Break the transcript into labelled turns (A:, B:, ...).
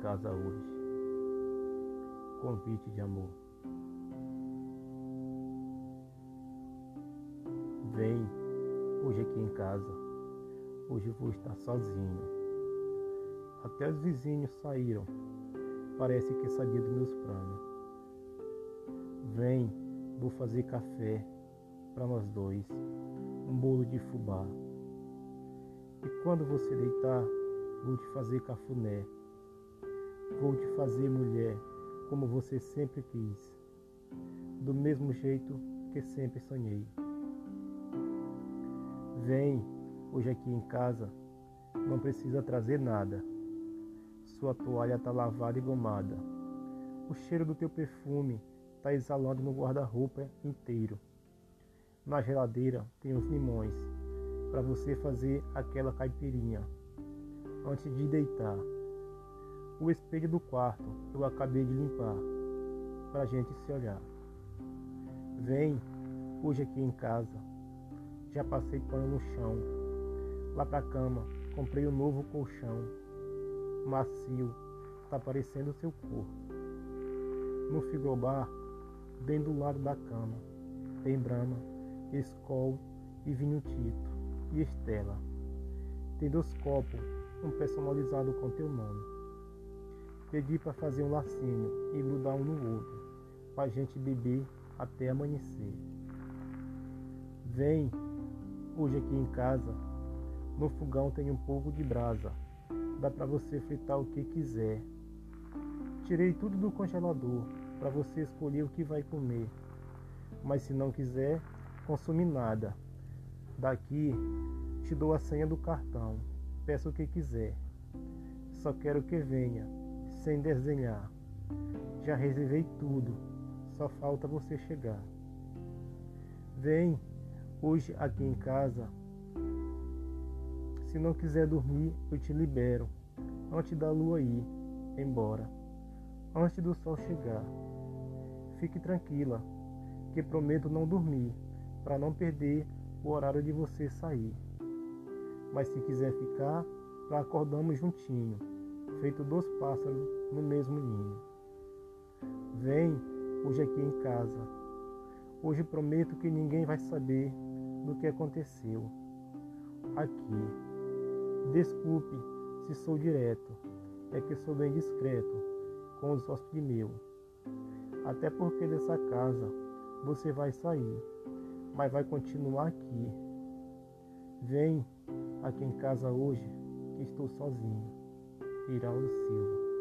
A: casa hoje. Convite de amor. Vem hoje aqui em casa. Hoje vou estar sozinho. Até os vizinhos saíram. Parece que sabia dos meus planos. Vem, vou fazer café para nós dois. Um bolo de fubá. E quando você deitar, vou te fazer cafuné. Vou te fazer mulher como você sempre quis, do mesmo jeito que sempre sonhei. Vem hoje aqui em casa, não precisa trazer nada. Sua toalha tá lavada e gomada. O cheiro do teu perfume tá exalando no guarda-roupa inteiro. Na geladeira tem os limões para você fazer aquela caipirinha antes de deitar. O espelho do quarto eu acabei de limpar para a gente se olhar. Vem hoje aqui em casa. Já passei pano no chão. Lá pra cama comprei um novo colchão. Macio, tá parecendo seu corpo. No frigobar, bem do lado da cama, tem brama, escol e vinho tito e estela. Tem dois copos, um personalizado com teu nome. Pedi para fazer um lacinho e grudar um no outro, pra gente beber até amanhecer. Vem, hoje aqui em casa, no fogão tem um pouco de brasa, dá para você fritar o que quiser. Tirei tudo do congelador para você escolher o que vai comer, mas se não quiser, consumir nada. Daqui te dou a senha do cartão, peça o que quiser. Só quero que venha, sem desenhar. Já reservei tudo, só falta você chegar. Vem hoje aqui em casa. Se não quiser dormir, eu te libero. Antes da lua ir embora, antes do sol chegar. Fique tranquila, que prometo não dormir, para não perder o horário de você sair. Mas se quiser ficar, lá acordamos juntinho, feito dois pássaros no mesmo ninho. Vem hoje aqui em casa. Hoje prometo que ninguém vai saber do que aconteceu. Aqui. Desculpe se sou direto, é que sou bem discreto com os hóspedes meus. Até porque dessa casa você vai sair, mas vai continuar aqui. Vem aqui em casa hoje, que estou sozinho. Iraldo Silva